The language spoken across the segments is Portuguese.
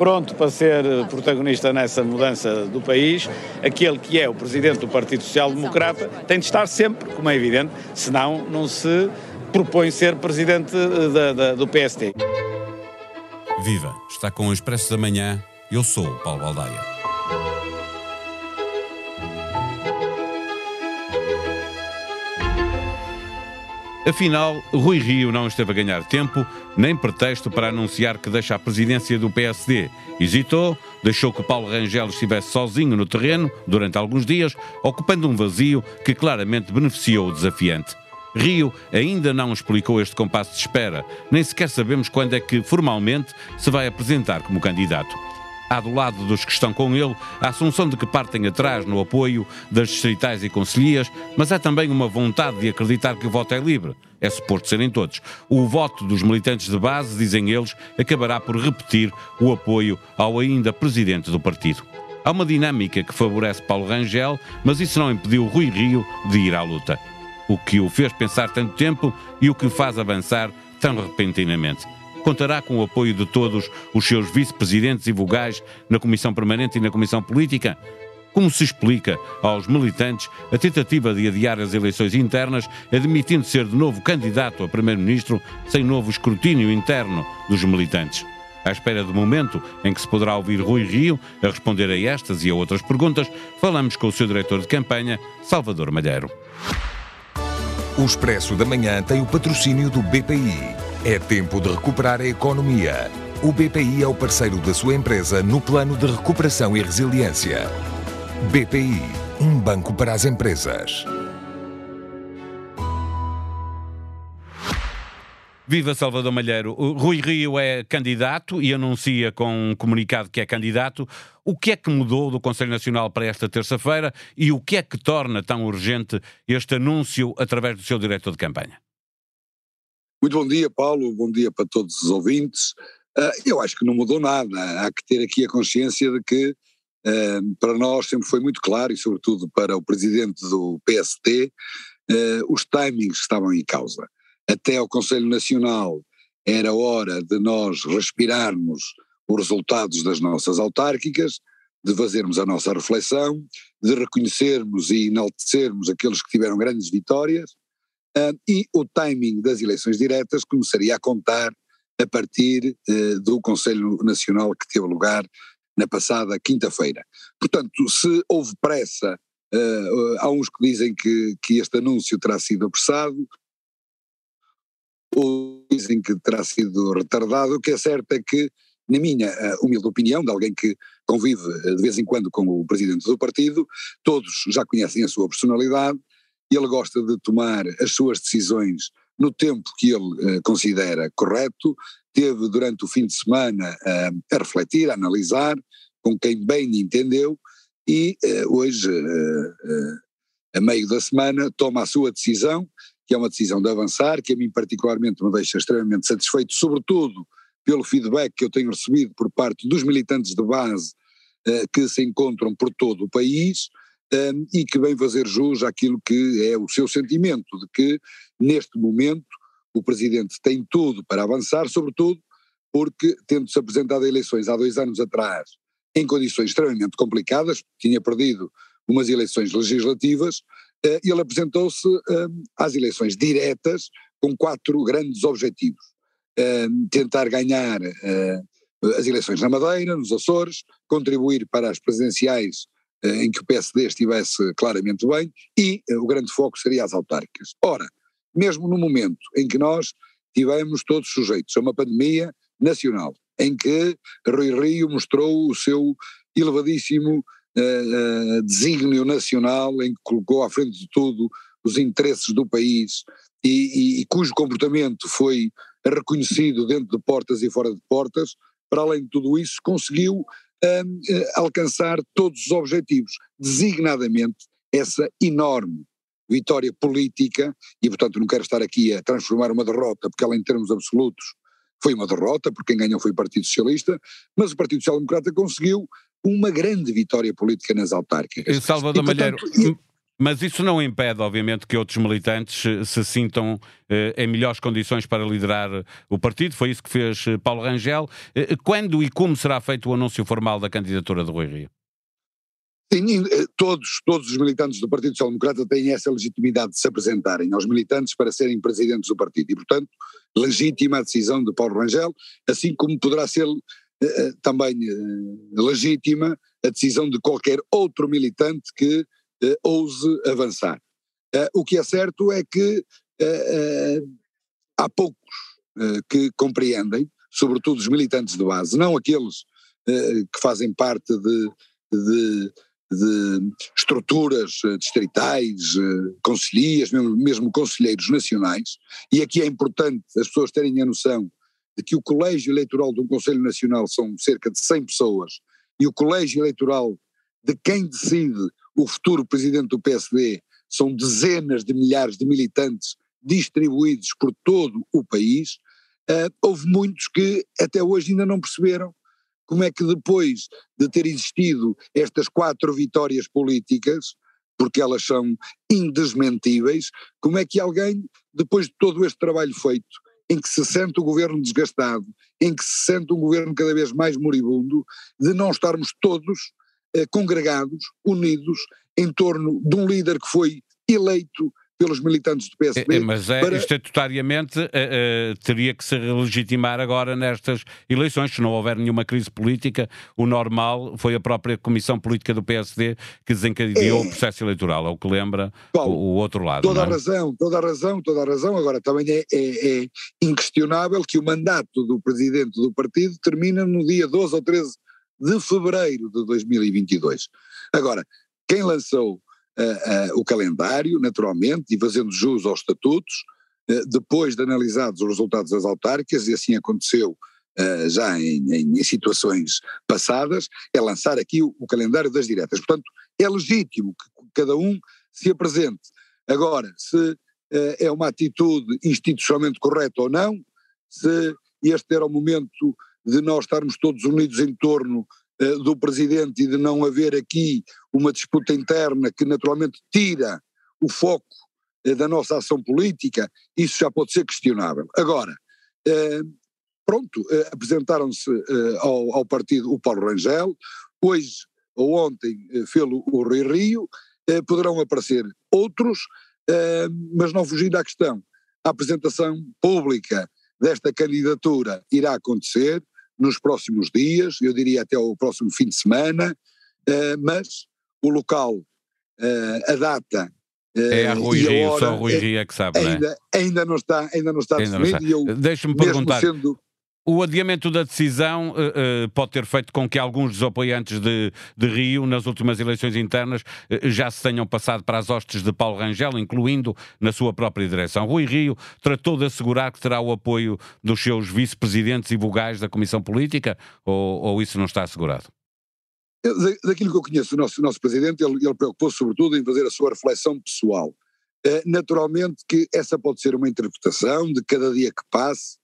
pronto para ser protagonista nessa mudança do país, aquele que é o presidente do Partido Social Democrata tem de estar sempre, como é evidente, senão não se propõe ser presidente da, da, do PST. Viva! Está com o Expresso da Manhã. Eu sou o Paulo Baldaia. Afinal, Rui Rio não esteve a ganhar tempo, nem pretexto para anunciar que deixa a presidência do PSD. Hesitou, deixou que Paulo Rangel estivesse sozinho no terreno durante alguns dias, ocupando um vazio que claramente beneficiou o desafiante. Rio ainda não explicou este compasso de espera, nem sequer sabemos quando é que formalmente se vai apresentar como candidato. Há do lado dos que estão com ele a assunção de que partem atrás no apoio das distritais e conselhias, mas há também uma vontade de acreditar que o voto é livre. É suposto serem todos. O voto dos militantes de base, dizem eles, acabará por repetir o apoio ao ainda presidente do partido. Há uma dinâmica que favorece Paulo Rangel, mas isso não impediu Rui Rio de ir à luta. O que o fez pensar tanto tempo e o que o faz avançar tão repentinamente contará com o apoio de todos os seus vice-presidentes e vogais na Comissão Permanente e na Comissão Política? Como se explica aos militantes a tentativa de adiar as eleições internas, admitindo ser de novo candidato a Primeiro-Ministro sem novo escrutínio interno dos militantes? À espera do momento em que se poderá ouvir Rui Rio a responder a estas e a outras perguntas, falamos com o seu diretor de campanha, Salvador Malheiro. O Expresso da Manhã tem o patrocínio do BPI. É tempo de recuperar a economia. O BPI é o parceiro da sua empresa no plano de recuperação e resiliência. BPI, um banco para as empresas. Viva Salvador Malheiro. Rui Rio é candidato e anuncia com um comunicado que é candidato. O que é que mudou do Conselho Nacional para esta terça-feira e o que é que torna tão urgente este anúncio através do seu diretor de campanha? Muito bom dia, Paulo, bom dia para todos os ouvintes. Uh, eu acho que não mudou nada, há que ter aqui a consciência de que uh, para nós sempre foi muito claro, e sobretudo para o presidente do PST, ah, os timings estavam em causa. Até ao Conselho Nacional era hora de nós respirarmos os resultados das nossas autárquicas, de fazermos a nossa reflexão, de reconhecermos e enaltecermos aqueles que tiveram grandes vitórias, e o timing das eleições diretas começaria a contar a partir uh, do Conselho Nacional que teve lugar na passada quinta-feira. Portanto, se houve pressa, uh, há uns que dizem que, que este anúncio terá sido apressado, ou dizem que terá sido retardado, o que é certo é que, na minha humilde opinião, de alguém que convive de vez em quando com o presidente do partido, todos já conhecem a sua personalidade, ele gosta de tomar as suas decisões no tempo que ele uh, considera correto, teve durante o fim de semana uh, a refletir, a analisar, com quem bem entendeu, e uh, hoje, a meio da semana, toma a sua decisão, que é uma decisão de avançar, que a mim particularmente me deixa extremamente satisfeito, sobretudo pelo feedback que eu tenho recebido por parte dos militantes de base que se encontram por todo o país, um, e que vem fazer jus àquilo que é o seu sentimento, de que neste momento o Presidente tem tudo para avançar, sobretudo porque, tendo-se apresentado a eleições há dois anos atrás, em condições extremamente complicadas, tinha perdido umas eleições legislativas, uh, ele apresentou-se às eleições diretas com quatro grandes objetivos. Tentar ganhar as eleições na Madeira, nos Açores, contribuir para as presidenciais eh, em que o PSD estivesse claramente bem e eh, o grande foco seria as autárquicas. Ora, mesmo no momento em que nós tivemos todos sujeitos a uma pandemia nacional, em que Rui Rio mostrou o seu elevadíssimo uh, desígnio nacional, em que colocou à frente de tudo os interesses do país e, e, e cujo comportamento foi reconhecido dentro de portas e fora de portas, para além de tudo isso, conseguiu a alcançar todos os objetivos, designadamente essa enorme vitória política, e portanto não quero estar aqui a transformar uma derrota, porque ela em termos absolutos foi uma derrota, porque quem ganhou foi o Partido Socialista, mas o Partido Social Democrata conseguiu uma grande vitória política nas autárquicas. Salvador e, portanto, Malheiro, Mas isso não impede, obviamente, que outros militantes se sintam eh, em melhores condições para liderar o partido. Foi isso que fez eh, Paulo Rangel. Eh, quando e como será feito o anúncio formal da candidatura de Rui Rio? Sim, todos, todos os militantes do Partido Social Democrata têm essa legitimidade de se apresentarem aos militantes para serem presidentes do partido e, portanto, legítima a decisão de Paulo Rangel, assim como poderá ser eh, também eh, legítima a decisão de qualquer outro militante que uh, ouse avançar. Uh, o que é certo é que uh, há poucos que compreendem, sobretudo os militantes de base, não aqueles que fazem parte de, de, de estruturas distritais, conselhias, mesmo, mesmo conselheiros nacionais, e aqui é importante as pessoas terem a noção de que o colégio eleitoral de um Conselho Nacional são cerca de 100 pessoas e o colégio eleitoral de quem decide o futuro presidente do PSD são dezenas de milhares de militantes distribuídos por todo o país, uh, houve muitos que até hoje ainda não perceberam como é que depois de ter existido estas quatro vitórias políticas, porque elas são indesmentíveis, como é que alguém, depois de todo este trabalho feito, em que se sente o governo desgastado, em que se sente um governo cada vez mais moribundo, de não estarmos todos congregados, unidos, em torno de um líder que foi eleito pelos militantes do PSD. É, é, mas é, para... estatutariamente é, é, teria que se legitimar agora nestas eleições, se não houver nenhuma crise política, o normal foi a própria Comissão Política do PSD que desencadeou é. o processo eleitoral, é o que lembra Paulo, o, o, outro lado. Toda a é? razão, toda a razão, toda a razão. Agora também é, é, inquestionável que o mandato do presidente do partido termina no dia 12 ou 13 de fevereiro de 2022. Agora, quem lançou uh, uh, o calendário, naturalmente, e fazendo jus aos estatutos, uh, depois de analisados os resultados das autárquicas, e assim aconteceu já em, em, em, situações passadas, é lançar aqui o, o, calendário das diretas. Portanto, é legítimo que cada um se apresente. Agora, se é uma atitude institucionalmente correta ou não, se este era o momento de nós estarmos todos unidos em torno eh, do presidente e de não haver aqui uma disputa interna que naturalmente tira o foco eh, da nossa ação política, isso já pode ser questionável. Agora, eh, pronto, apresentaram-se ao, ao, partido o Paulo Rangel, hoje ou ontem fê-lo o Rui Rio, poderão aparecer outros, mas não fugindo à questão, a apresentação pública desta candidatura irá acontecer, nos próximos dias, eu diria até o próximo fim de semana, uh, mas o local, uh, a data. Uh, é a Rui Rio, só Rui Rio é que sabe, ainda, não é? Ainda não está, ainda não está ainda definido. Deixa-me perguntar. Sendo, o adiamento da decisão uh, uh, pode ter feito com que alguns dos apoiantes de, de Rio, nas últimas eleições internas, uh, já se tenham passado para as hostes de Paulo Rangel, incluindo na sua própria direção. Rui Rio tratou de assegurar que terá o apoio dos seus vice-presidentes e vogais da Comissão Política, ou, ou isso não está assegurado? daquilo que eu conheço do nosso, nosso presidente, ele, ele preocupou-se sobretudo em fazer a sua reflexão pessoal. naturalmente que essa pode ser uma interpretação de cada dia que passe,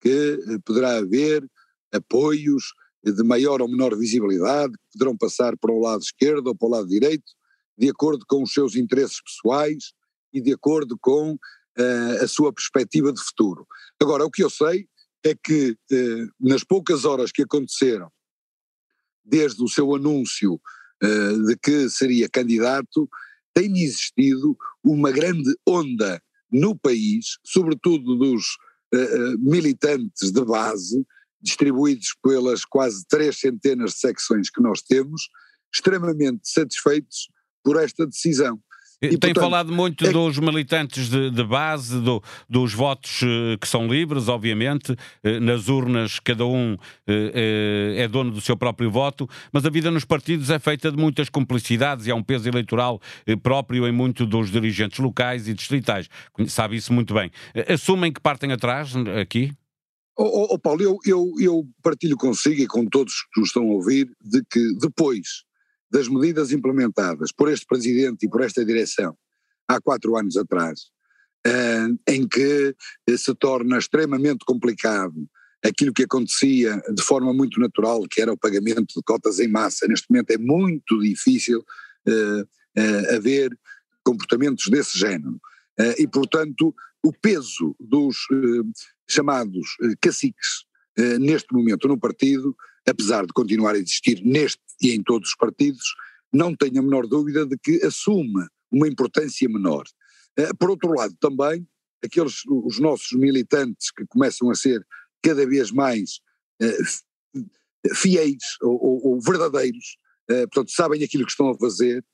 que eh, poderá haver apoios de maior ou menor visibilidade, que poderão passar para o lado esquerdo ou para o lado direito, de acordo com os seus interesses pessoais e de acordo com uh, a sua perspectiva de futuro. Agora, o que eu sei é que uh, nas poucas horas que aconteceram, desde o seu anúncio uh, de que seria candidato, tem existido uma grande onda no país, sobretudo dos uh, militantes de base, distribuídos pelas quase três centenas de secções que nós temos, extremamente satisfeitos por esta decisão. E, Tem portanto, falado muito é... dos militantes de, de base, do, dos votos eh, que são livres, obviamente, eh, nas urnas cada um eh, é dono do seu próprio voto, mas a vida nos partidos é feita de muitas complicidades e há um peso eleitoral próprio em muitos dos dirigentes locais e distritais. Sabe isso muito bem. Assumem que partem atrás aqui? Oh, oh Paulo, eu, eu, eu partilho consigo e com todos que nos estão a ouvir de que depois das medidas implementadas por este presidente e por esta direção há quatro anos atrás, uh, em que uh, se torna extremamente complicado aquilo que acontecia de forma muito natural, que era o pagamento de cotas em massa. Neste momento é muito difícil uh, haver comportamentos desse género. e, portanto, o peso dos chamados caciques neste momento no partido, apesar de continuar a existir neste e em todos os partidos, não tenho a menor dúvida de que assume uma importância menor. Por outro lado, também, aqueles, os nossos militantes que começam a ser cada vez mais fiéis ou, ou, ou verdadeiros, uh, portanto sabem aquilo que estão a fazer,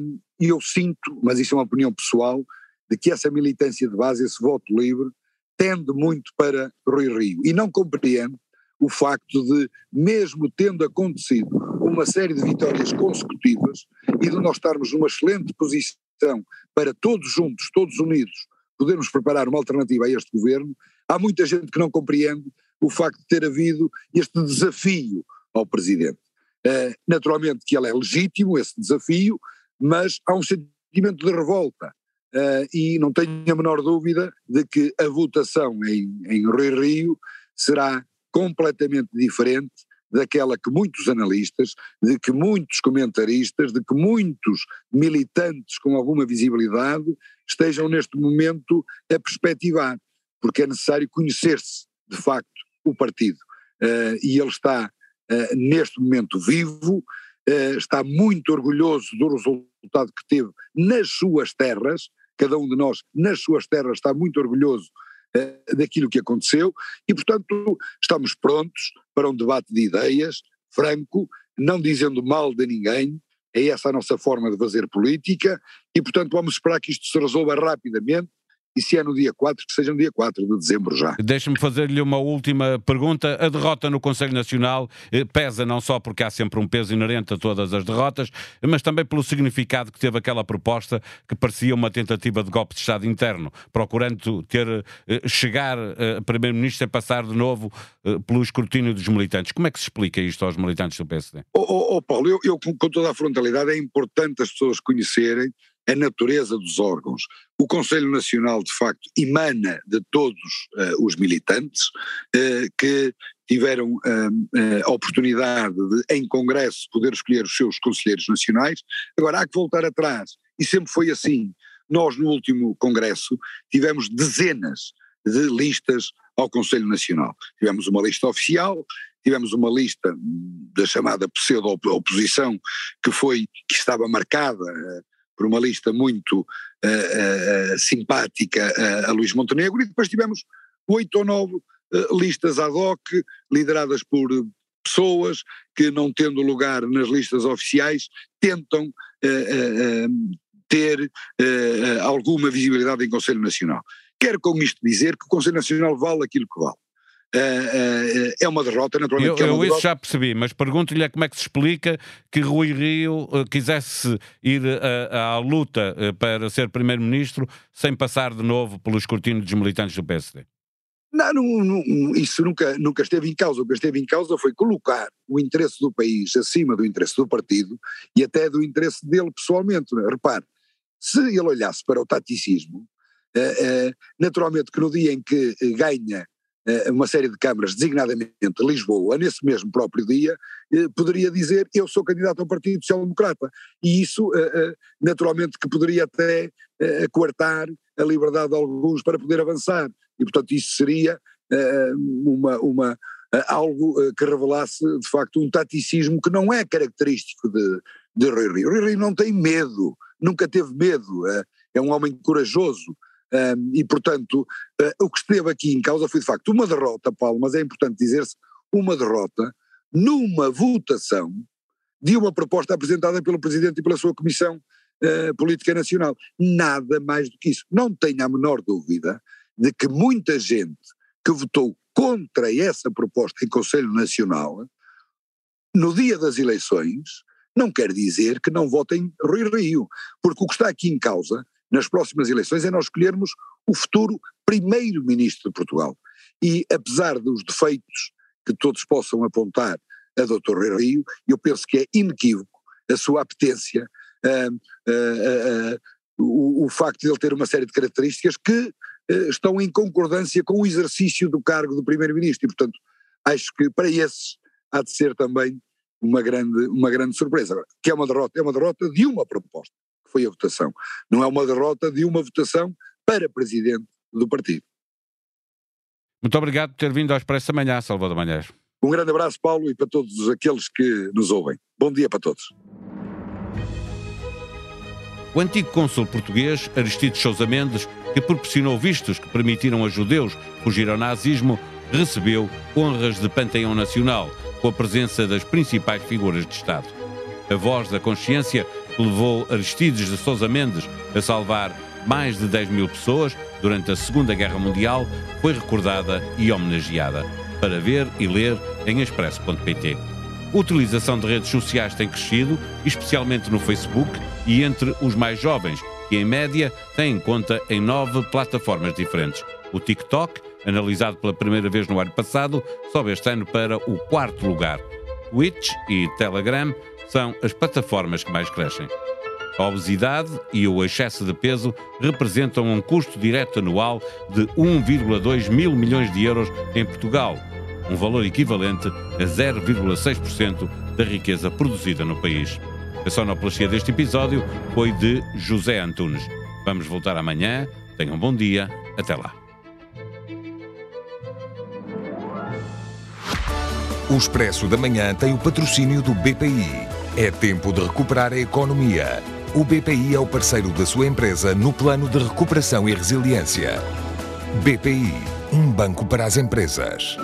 um, e eu sinto, mas isso é uma opinião pessoal, de que essa militância de base, esse voto livre, tende muito para Rui Rio, e não compreendo o facto de, mesmo tendo acontecido uma série de vitórias consecutivas e de nós estarmos numa excelente posição para todos juntos, todos unidos, podermos preparar uma alternativa a este governo, há muita gente que não compreende o facto de ter havido este desafio ao Presidente. Uh, naturalmente que ele é legítimo, esse desafio, mas há um sentimento de revolta. Uh, e não tenho a menor dúvida de que a votação em, em Rio Rio será completamente diferente daquela que muitos analistas, de que muitos comentaristas, de que muitos militantes com alguma visibilidade estejam neste momento a perspectivar, porque é necessário conhecer-se, de facto, o partido. Uh, e ele está uh, neste momento vivo, uh, está muito orgulhoso do resultado que teve nas suas terras, cada um de nós nas suas terras está muito orgulhoso daquilo que aconteceu e, portanto, estamos prontos para um debate de ideias, franco, não dizendo mal de ninguém, é essa a nossa forma de fazer política e, portanto, vamos esperar que isto se resolva rapidamente e se é no dia 4, que seja no dia 4 de dezembro já. Deixe-me fazer-lhe uma última pergunta. A derrota no Conselho Nacional eh, pesa não só porque há sempre um peso inerente a todas as derrotas, mas também pelo significado que teve aquela proposta que parecia uma tentativa de golpe de Estado interno, procurando ter, eh, chegar eh, a Primeiro-Ministro sem passar de novo pelo escrutínio dos militantes. Como é que se explica isto aos militantes do PSD? Oh, oh, oh Paulo, eu, eu com toda a frontalidade é importante as pessoas conhecerem a natureza dos órgãos. O Conselho Nacional, de facto, emana de todos uh, os militantes uh, que tiveram uh, a oportunidade de, em Congresso, poder escolher os seus conselheiros nacionais. Agora, há que voltar atrás, e sempre foi assim. Nós, no último Congresso, tivemos dezenas de listas ao Conselho Nacional. Tivemos uma lista oficial, tivemos uma lista da chamada pseudo-oposição que foi, que estava marcada por uma lista muito uh, uh, simpática a Luís Montenegro, e depois tivemos oito ou nove listas ad hoc, lideradas por pessoas que, não tendo lugar nas listas oficiais, tentam ter alguma visibilidade em Conselho Nacional. Quero com isto dizer que o Conselho Nacional vale aquilo que vale. Uh, uh, é uma derrota, naturalmente. Eu, é eu isso já percebi, mas pergunto-lhe é como é que se explica que Rui Rio uh, quisesse ir à luta para ser Primeiro-Ministro sem passar de novo pelo escrutínio dos militantes do PSD. Não, não, não, isso nunca, nunca esteve em causa. O que esteve em causa foi colocar o interesse do país acima do interesse do partido e até do interesse dele pessoalmente. Né? Repare, se ele olhasse para o taticismo, naturalmente que no dia em que ganha eh, uma série de câmaras, designadamente Lisboa, nesse mesmo próprio dia, eh, poderia dizer eu sou candidato ao Partido Social Democrata. E isso, eh, naturalmente, que poderia até coartar a liberdade de alguns para poder avançar. E, portanto, isso seria uma, uma, algo que revelasse, de facto, um taticismo que não é característico de, de Rui Rio. Rui Rio não tem medo, nunca teve medo, é um homem corajoso, um, e, portanto, uh, o que esteve aqui em causa foi de facto uma derrota, Paulo, mas é importante dizer-se, uma derrota numa votação de uma proposta apresentada pelo Presidente e pela sua Comissão uh, Política Nacional. Nada mais do que isso. Não tenho a menor dúvida de que muita gente que votou contra essa proposta em Conselho Nacional, no dia das eleições, não quer dizer que não votem Rui Rio, porque o que está aqui em causa nas próximas eleições é nós escolhermos o futuro primeiro-ministro de Portugal. E apesar dos defeitos que todos possam apontar a Dr. Rio, eu penso que é inequívoco a sua apetência, uh, uh, uh, o, o, facto de ele ter uma série de características que estão em concordância com o exercício do cargo de primeiro-ministro. E, portanto, acho que para esses há de ser também uma grande, uma grande surpresa. que é uma derrota? É uma derrota de uma proposta foi a votação. Não é uma derrota de uma votação para presidente do partido. Muito obrigado por ter vindo ao Expresso da Manhã, Salvador Manhães. Um grande abraço, Paulo, e para todos aqueles que nos ouvem. Bom dia para todos. O antigo cônsul português Aristides Sousa Mendes, que proporcionou vistos que permitiram a judeus fugir ao nazismo, recebeu honras de Panteão Nacional, com a presença das principais figuras de Estado. A voz da consciência levou Aristides de Sousa Mendes a salvar mais de 10 mil pessoas durante a Segunda Guerra Mundial foi recordada e homenageada. Para ver e ler em expresso.pt. A utilização de redes sociais tem crescido, especialmente no Facebook e entre os mais jovens, que em média têm conta em nove plataformas diferentes. O TikTok, analisado pela primeira vez no ano passado, sobe este ano para o quarto lugar. Twitch e Telegram são as plataformas que mais crescem. A obesidade e o excesso de peso representam um custo direto anual de 1,2 mil milhões de euros em Portugal, um valor equivalente a 0,6% da riqueza produzida no país. A sonoplastia deste episódio foi de José Antunes. Vamos voltar amanhã. Tenham um bom dia. Até lá. O Expresso da Manhã tem o patrocínio do BPI. É tempo de recuperar a economia. O BPI é o parceiro da sua empresa no plano de recuperação e resiliência. BPI, um banco para as empresas.